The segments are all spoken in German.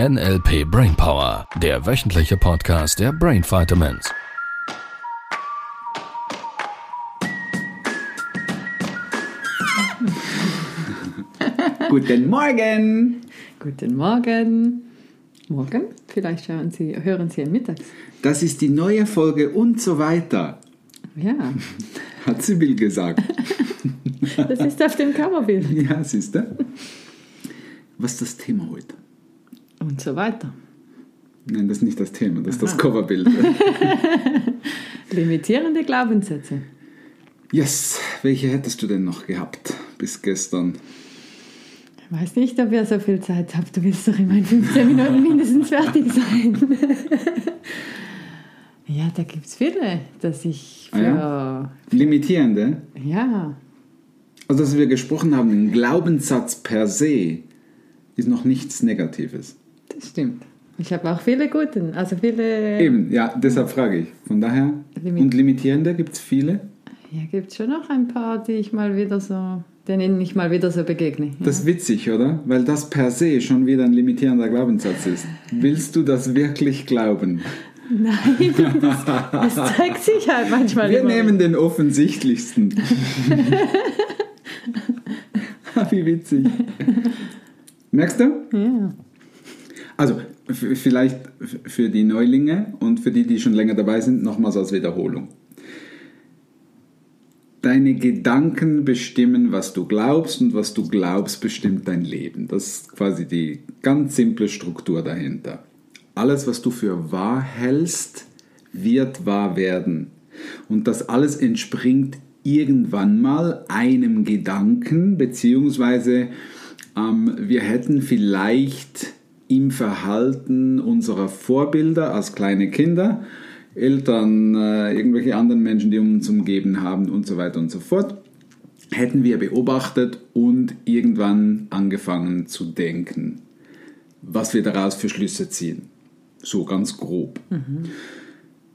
NLP Brainpower, der wöchentliche Podcast der Brain Vitamins. Guten Morgen! Guten Morgen. Morgen? Vielleicht hören Sie, hören Sie mittags. Das ist die neue Folge und so weiter, Ja, hat Sibyl gesagt. das ist auf dem Coverbild. ja, siehst du? Was ist das Thema heute? Und so weiter. Nein, das ist nicht das Thema, das ist das Aha. Coverbild. Limitierende Glaubenssätze. Yes, welche hättest du denn noch gehabt bis gestern? Ich weiß nicht, ob ihr so viel Zeit habt. Du willst doch immer in 15 Minuten mindestens fertig sein. ja, da gibt es viele, dass ich für. Ah Limitierende? ja. Also, dass wir gesprochen haben, ein Glaubenssatz per se ist noch nichts Negatives. Das stimmt. Ich habe auch viele guten, also viele. Eben, ja, deshalb frage ich. Von daher, Limit- und limitierende gibt es viele? Ja, gibt es schon noch ein paar, die ich mal wieder so, denen ich mal wieder so begegne. Das ist witzig, oder? Weil das per se schon wieder ein limitierender Glaubenssatz ist. Willst du das wirklich glauben? Nein, das, das zeigt sich halt manchmal. Wir immer. nehmen den offensichtlichsten. Wie witzig. Merkst du? Ja. Also, vielleicht für die Neulinge und für die, die schon länger dabei sind, nochmals als Wiederholung. Deine Gedanken bestimmen, was du glaubst und was du glaubst, bestimmt dein Leben. Das ist quasi die ganz simple Struktur dahinter. Alles, was du für wahr hältst, wird wahr werden. Und das alles entspringt irgendwann mal einem Gedanken, beziehungsweise ähm, wir hätten vielleicht im Verhalten unserer Vorbilder als kleine Kinder, Eltern, äh, irgendwelche anderen Menschen, die uns umgeben haben und so weiter und so fort, hätten wir beobachtet und irgendwann angefangen zu denken, was wir daraus für Schlüsse ziehen. So ganz grob.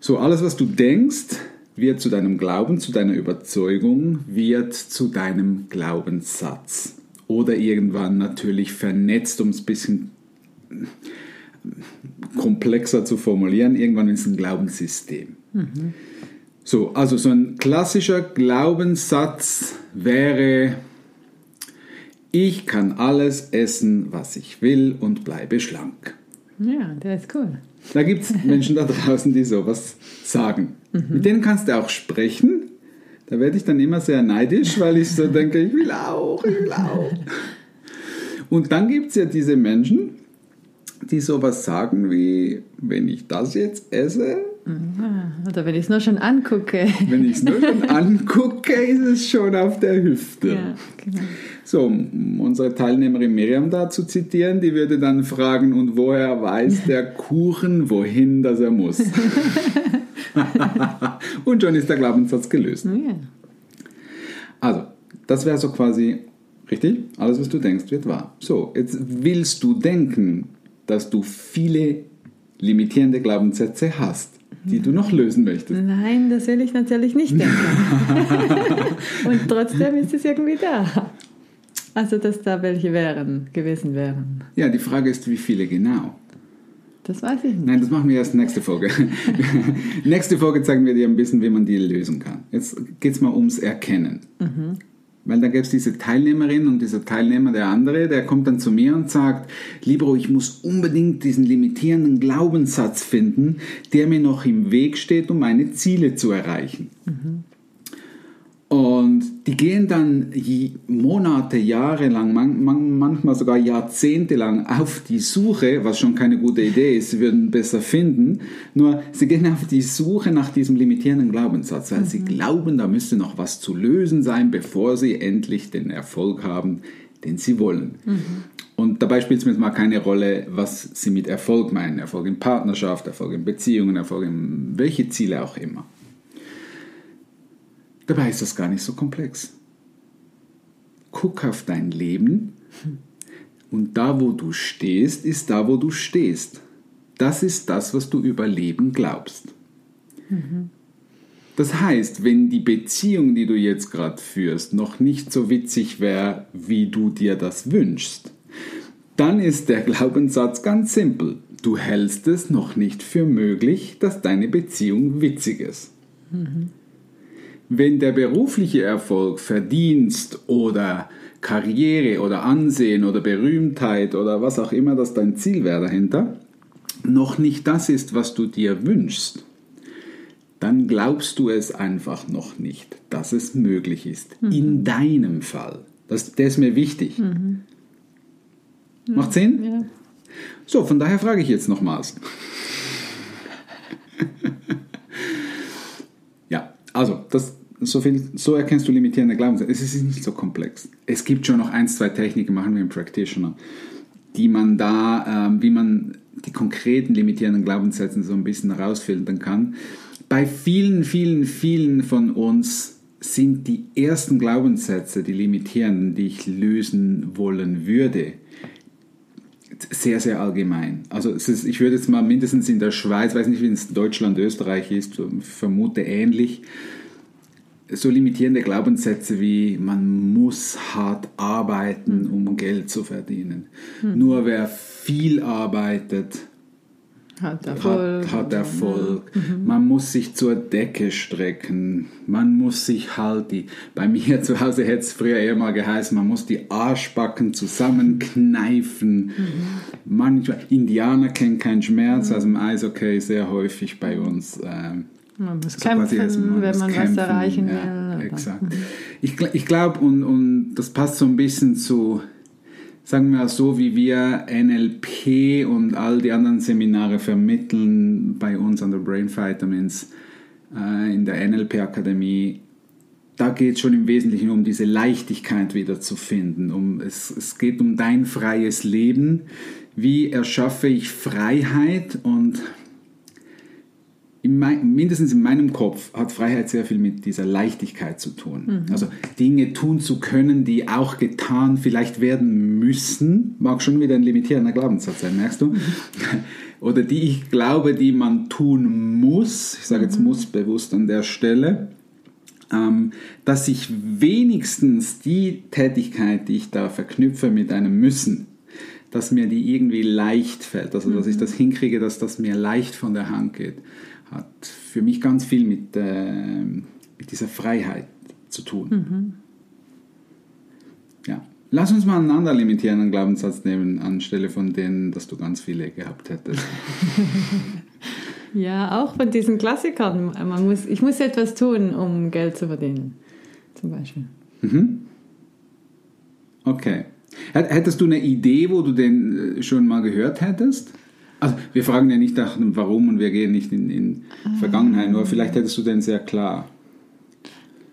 So, alles, was du denkst, wird zu deinem Glauben, zu deiner Überzeugung, wird zu deinem Glaubenssatz. Oder irgendwann natürlich vernetzt, um es ein bisschen komplexer zu formulieren, irgendwann ist es ein Glaubenssystem. So, also so ein klassischer Glaubenssatz wäre, ich kann alles essen, was ich will und bleibe schlank. ja, der ist cool. Da gibt es Menschen da draußen, die sowas sagen. Mit denen kannst du auch sprechen. Da werde ich dann immer sehr neidisch, weil ich so denke, ich will auch, ich will auch. Und dann gibt es ja diese Menschen, die sowas sagen wie, wenn ich das jetzt esse, Ja, oder wenn ich es nur schon angucke. wenn ich es nur schon angucke, ist es schon auf der Hüfte. Ja, genau. So, um unsere Teilnehmerin Miriam da zu zitieren, die würde dann fragen, und woher weiß der Kuchen, wohin das er muss? und schon ist der Glaubenssatz gelöst. Ja. Also, das wäre so quasi richtig. Alles, was du denkst, wird wahr. So, jetzt willst du denken, dass du viele limitierende Glaubenssätze hast, die du noch lösen möchtest. Nein, das will ich natürlich nicht denken. Und trotzdem ist es irgendwie da. Also, dass da welche wären, gewesen wären. Ja, die Frage ist, wie viele genau? Das weiß ich nicht. Nein, das machen wir erst nächste Folge. nächste Folge zeigen wir dir ein bisschen, wie man die lösen kann. Jetzt geht es mal ums Erkennen. Weil da gäbe es diese Teilnehmerin und dieser Teilnehmer, der andere, der kommt dann zu mir und sagt, Libro, ich muss unbedingt diesen limitierenden Glaubenssatz finden, der mir noch im Weg steht, um meine Ziele zu erreichen. Und die gehen dann Monate, Jahre lang, man, man, manchmal sogar Jahrzehnte lang auf die Suche, was schon keine gute Idee ist, sie würden besser finden. Nur sie gehen auf die Suche nach diesem limitierenden Glaubenssatz, weil sie glauben, da müsste noch was zu lösen sein, bevor sie endlich den Erfolg haben, den sie wollen. Und dabei spielt es mir jetzt mal keine Rolle, was sie mit Erfolg meinen. Erfolg in Partnerschaft, Erfolg in Beziehungen, Erfolg in welche Ziele auch immer. Dabei ist das gar nicht so komplex. Guck auf dein Leben und da, wo du stehst, ist da, wo du stehst. Das ist das, was du über Leben glaubst. Das heißt, wenn die Beziehung, die du jetzt gerade führst, noch nicht so witzig wäre, wie du dir das wünschst, dann ist der Glaubenssatz ganz simpel. Du hältst es noch nicht für möglich, dass deine Beziehung witzig ist. Wenn der berufliche Erfolg, Verdienst oder Karriere oder Ansehen oder Berühmtheit oder was auch immer das dein Ziel wäre dahinter, noch nicht das ist, was du dir wünschst, dann glaubst du es einfach noch nicht, dass es möglich ist. In deinem Fall. Das, der ist mir wichtig. Macht Sinn? Ja. So, von daher frage ich jetzt nochmals. ja, also, das, so, viel, so erkennst du limitierende Glaubenssätze. Es ist nicht so komplex. Es gibt schon noch ein, zwei Techniken, machen wir im Practitioner, die man da, ähm, wie man die konkreten limitierenden Glaubenssätze so ein bisschen herausfiltern kann. Bei vielen, vielen, vielen von uns sind die ersten Glaubenssätze, die limitierenden, die ich lösen wollen würde, sehr, sehr allgemein. Also ist, ich würde jetzt mal mindestens in der Schweiz, weiß nicht, wie es in Deutschland, Österreich ist, vermute ähnlich, so limitierende Glaubenssätze wie man muss hart arbeiten, um Geld zu verdienen. Nur wer viel arbeitet, Hat Erfolg. hat, hat Erfolg. Man muss sich zur Decke strecken. Man muss sich halt die. Bei mir zu Hause hätte es früher eher mal geheißen, man muss die Arschbacken zusammenkneifen. Manchmal, Indianer kennen keinen Schmerz, also im Eishockey sehr häufig bei uns. Ähm, Man muss so quasi kämpfen, erst mal wenn man Kämpfen, was erreichen ja, will. Exakt. Ich, ich glaube, und, und das passt so ein bisschen zu, sagen wir mal so, wie wir NLP und all die anderen Seminare vermitteln bei uns an der Brain Vitamins äh, in der NLP-Akademie. Da geht es schon im Wesentlichen um diese Leichtigkeit wieder zu finden. Um, es, es geht um dein freies Leben. Wie erschaffe ich Freiheit und in mein, mindestens in meinem Kopf hat Freiheit sehr viel mit dieser Leichtigkeit zu tun. Also Dinge tun zu können, die auch getan vielleicht werden müssen, mag schon wieder ein limitierender Glaubenssatz sein, merkst du? Oder die ich glaube, die man tun muss, ich sage jetzt muss bewusst an der Stelle, ähm, dass ich wenigstens die Tätigkeit, die ich da verknüpfe mit einem Müssen, dass mir die irgendwie leicht fällt, also dass ich das hinkriege, dass das mir leicht von der Hand geht, hat für mich ganz viel mit, äh, mit dieser Freiheit zu tun. Ja. Lass uns mal einen anderen limitierenden Glaubenssatz nehmen, anstelle von denen, dass du ganz viele gehabt hättest. Ja, auch von diesen Klassikern. Man muss, ich muss etwas tun, um Geld zu verdienen. Zum Beispiel. Okay. Hät- Hättest du eine Idee, wo du den äh, schon mal gehört hättest? Also, wir fragen ja nicht nach dem Warum und wir gehen nicht in, in Vergangenheit, nur vielleicht hättest du den sehr klar.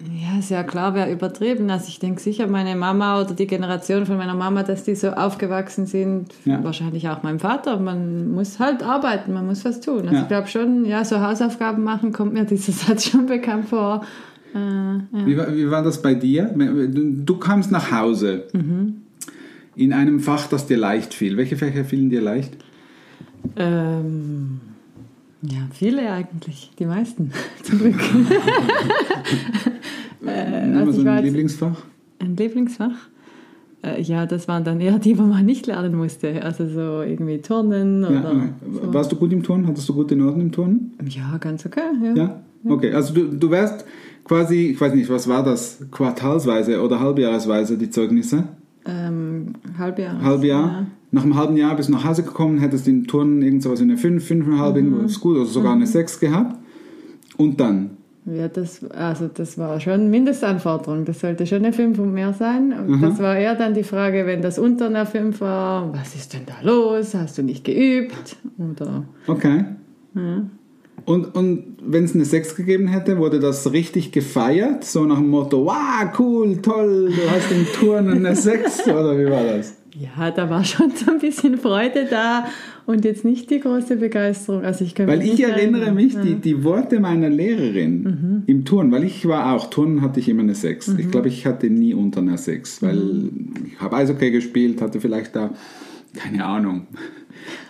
Ja, ja klar, wäre übertrieben. Also ich denke sicher, meine Mama oder die Generation von meiner Mama, dass die so aufgewachsen sind, Ja. wahrscheinlich auch mein Vater. Man muss halt arbeiten, man muss was tun. Also Ja. ich glaube schon, ja, so Hausaufgaben machen kommt mir dieser Satz schon bekannt vor. Äh, ja. Wie, war, wie war das bei dir? Du, du kamst nach Hause in einem Fach, das dir leicht fiel. Welche Fächer fielen dir leicht? Ähm, ja, viele eigentlich, die meisten zum Glück. äh, Nimm also so ein Lieblingsfach. Ein Lieblingsfach? Äh, ja, das waren dann eher die, wo man nicht lernen musste. Also so irgendwie Turnen oder. Okay. so. Warst du gut im Turnen? Hattest du gute Noten im Turnen? Ja, ganz okay. Ja. Ja? Okay, also du, du wärst quasi, ich weiß nicht, was war das, quartalsweise oder halbjahresweise die Zeugnisse? Ähm, Halbjahr. Halbjahr. Nach einem halben Jahr bist du nach Hause gekommen, hättest in Turnen irgend sowas in eine 5, 5,5, irgendwo ist gut, oder sogar eine 6 gehabt. Und dann? Ja. ja, das, also das war schon Mindestanforderung. Das sollte schon eine 5 und mehr sein. Und das war eher dann die Frage, wenn das unter einer 5 war, was ist denn da los? Hast du nicht geübt? Oder Okay. Und, und wenn es eine 6 gegeben hätte, wurde das richtig gefeiert? So nach dem Motto, wow, cool, toll, du hast im Turnen eine 6, oder wie war das? Ja, da war schon so ein bisschen Freude da und jetzt nicht die große Begeisterung. Also ich Weil ich erinnere erinnern. mich, die, die Worte meiner Lehrerin im Turnen, weil ich war auch, Turnen hatte ich immer eine 6. Ich glaube, ich hatte nie unter einer 6, weil ich habe Eishockey gespielt, hatte vielleicht da keine Ahnung,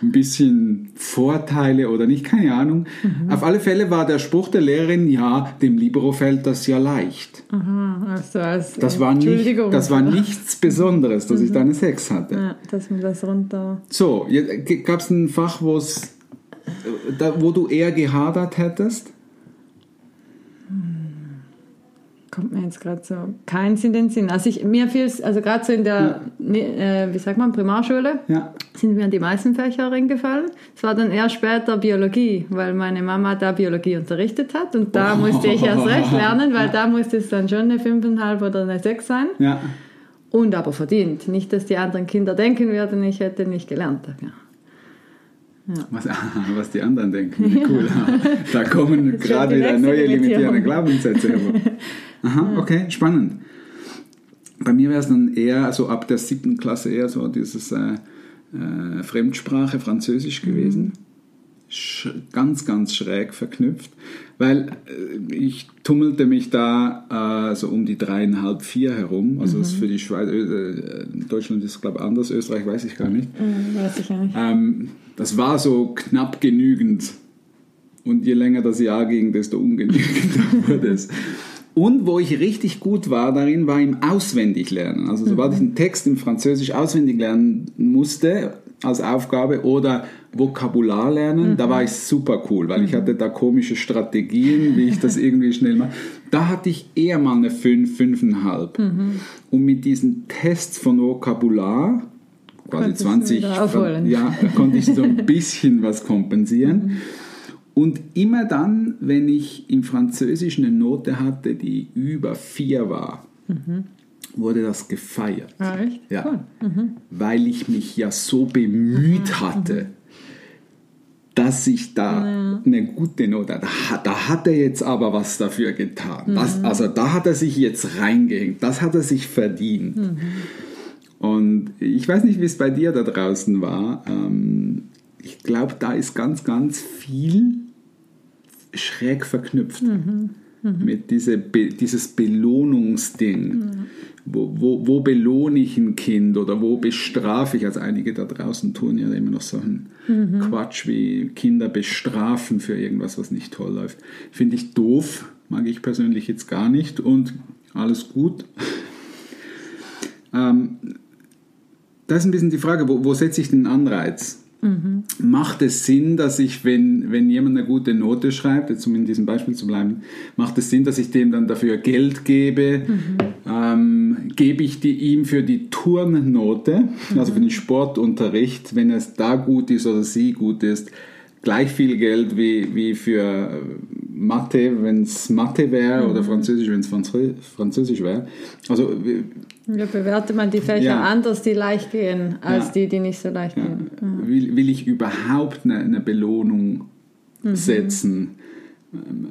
ein bisschen Vorteile oder nicht, keine Ahnung. Mhm. Auf alle Fälle war der Spruch der Lehrerin, ja, dem Libero fällt das ja leicht. Aha, also als Das war, nicht, das war nichts Besonderes, dass ich da eine 6 hatte. Ja, dass man das runter. So, gab es ein Fach, wo's, da, wo du eher gehadert hättest? Kommt mir jetzt gerade so keins in den Sinn. Also ich, mir fiel es, also gerade so in der, ne, äh, wie sagt man, Primarschule, Ja. sind mir die meisten Fächer reingefallen. Es war dann erst später Biologie, weil meine Mama da Biologie unterrichtet hat und da musste ich erst recht lernen, weil da musste es dann schon eine 5,5 oder eine 6 sein. Ja. Und aber verdient. Nicht, dass die anderen Kinder denken würden, ich hätte nicht gelernt. Ja. Was, was die anderen denken, wie cool. Da kommen gerade wieder neue limitierende. Glaubenssätze hervor. Aha, okay, spannend. Bei mir wäre es dann eher, so ab der siebten Klasse eher so dieses äh, äh, Fremdsprache, Französisch gewesen. Sch ganz, ganz schräg verknüpft, weil äh, ich tummelte mich da äh, so um die dreieinhalb, vier herum. Also das ist für die Schweiz, äh, Deutschland ist glaube ich anders, Österreich weiß ich gar nicht. Mhm, weiß ich nicht. Ähm, das war so knapp genügend. Und je länger das Jahr ging, desto ungenügender wurde es. Und wo ich richtig gut war darin, war im Auswendiglernen. Also sobald ich einen Text im Französisch auswendig lernen musste als Aufgabe oder Vokabular lernen, da war ich super cool, weil ich hatte da komische Strategien, wie ich das irgendwie schnell mache. Da hatte ich eher mal eine 5, 5,5. Und mit diesen Tests von Vokabular, quasi Konntest du 20, wieder aufholen. ja, konnte ich so ein bisschen was kompensieren. Und immer dann, wenn ich im Französischen eine Note hatte, die über 4 war, wurde das gefeiert. Ah, echt? Ja, Cool. weil ich mich ja so bemüht hatte, dass ich da eine gute Note. Da, hat- da hat er jetzt aber was dafür getan. Das, also da hat er sich jetzt reingehängt. Das hat er sich verdient. Und ich weiß nicht, wie es bei dir da draußen war. Ähm, ich glaube, da ist ganz, ganz viel schräg verknüpft mit diese, Be dieses Belohnungsding. Wo, wo, wo belohne ich ein Kind oder wo bestrafe ich? Also einige da draußen tun ja immer noch so einen Quatsch wie Kinder bestrafen für irgendwas, was nicht toll läuft. Finde ich doof, mag ich persönlich jetzt gar nicht und alles gut. Ähm, da ist ein bisschen die Frage, wo, wo setze ich den Anreiz? Macht es Sinn, dass ich, wenn, wenn jemand eine gute Note schreibt, jetzt um in diesem Beispiel zu bleiben, macht es Sinn, dass ich dem dann dafür Geld gebe? Ähm, gebe ich die ihm für die Turnnote, also für den Sportunterricht, wenn es da gut ist oder sie gut ist, gleich viel Geld wie, wie für Mathe, wenn es Mathe wäre, oder Französisch, wenn es Franzö Französisch wäre. Also Ja, bewertet man die Fächer Ja. anders, die leicht gehen, als Ja. die, die nicht so leicht gehen. Will, will ich überhaupt eine, eine Belohnung setzen? Ähm,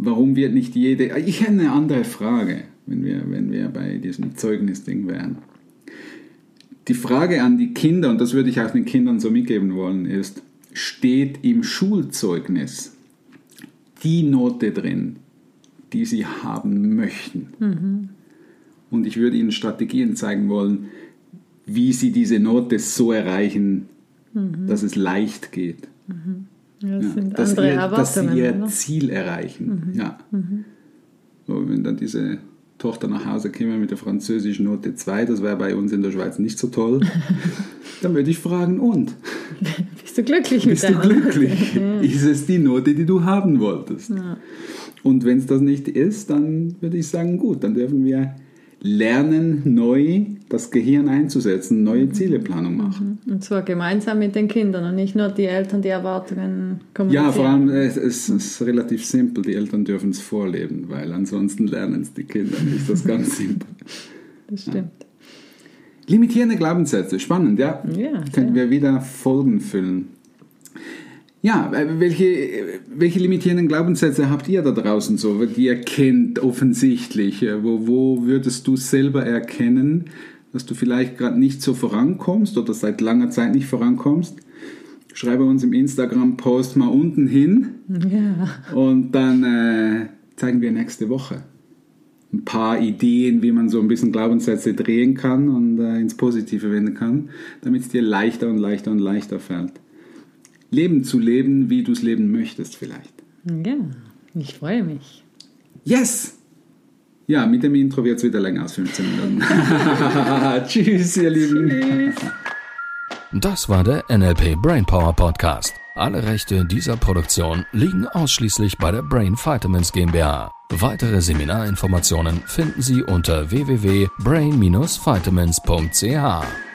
Warum wird nicht jede. Ich hätte eine andere Frage, wenn wir, wenn wir bei diesem Zeugnisding wären. Die Frage an die Kinder, und das würde ich auch den Kindern so mitgeben wollen, ist: Steht im Schulzeugnis die Note drin, die sie haben möchten? Und ich würde ihnen Strategien zeigen wollen, wie sie diese Note so erreichen, dass es leicht geht. Ja, das Ja, sind dass, andere ihr, dass sie ihr oder? Ziel erreichen. Ja. So, wenn dann diese Tochter nach Hause käme mit der französischen Note 2, das wäre bei uns in der Schweiz nicht so toll, dann würde ich fragen, und? Bist du glücklich Bist du mit glücklich? Ist es die Note, die du haben wolltest? Und wenn es das nicht ist, dann würde ich sagen, gut, dann dürfen wir lernen, neu das Gehirn einzusetzen, neue Zieleplanung machen. Und zwar gemeinsam mit den Kindern und nicht nur die Eltern, die Erwartungen kommunizieren. Ja, vor allem äh, es, es ist relativ simpel. Die Eltern dürfen es vorleben, weil ansonsten lernen es die Kinder nicht. Das ist ganz simpel. Das stimmt. Limitierende Glaubenssätze, spannend, ja. Ja, Könnten wir wieder Folgen füllen. Ja, äh, welche, welche limitierenden Glaubenssätze habt ihr da draußen so, die ihr kennt offensichtlich? Äh, Wo, wo würdest du selber erkennen, dass du vielleicht gerade nicht so vorankommst oder seit langer Zeit nicht vorankommst? Schreibe uns im Instagram-Post mal unten hin Ja. und dann äh, zeigen wir nächste Woche, ein paar Ideen, wie man so ein bisschen Glaubenssätze drehen kann und äh, ins Positive wenden kann, damit es dir leichter und leichter und leichter fällt. Leben zu leben, wie du es leben möchtest vielleicht. Ja, ich freue mich. Yes! Ja, mit dem Intro wird es wieder länger als 15 Minuten. Tschüss, ihr Lieben. Tschüss. Das war der NLP Brainpower Podcast. Alle Rechte dieser Produktion liegen ausschließlich bei der Brain Vitamins GmbH. Weitere Seminarinformationen finden Sie unter www.brain-vitamins.ch.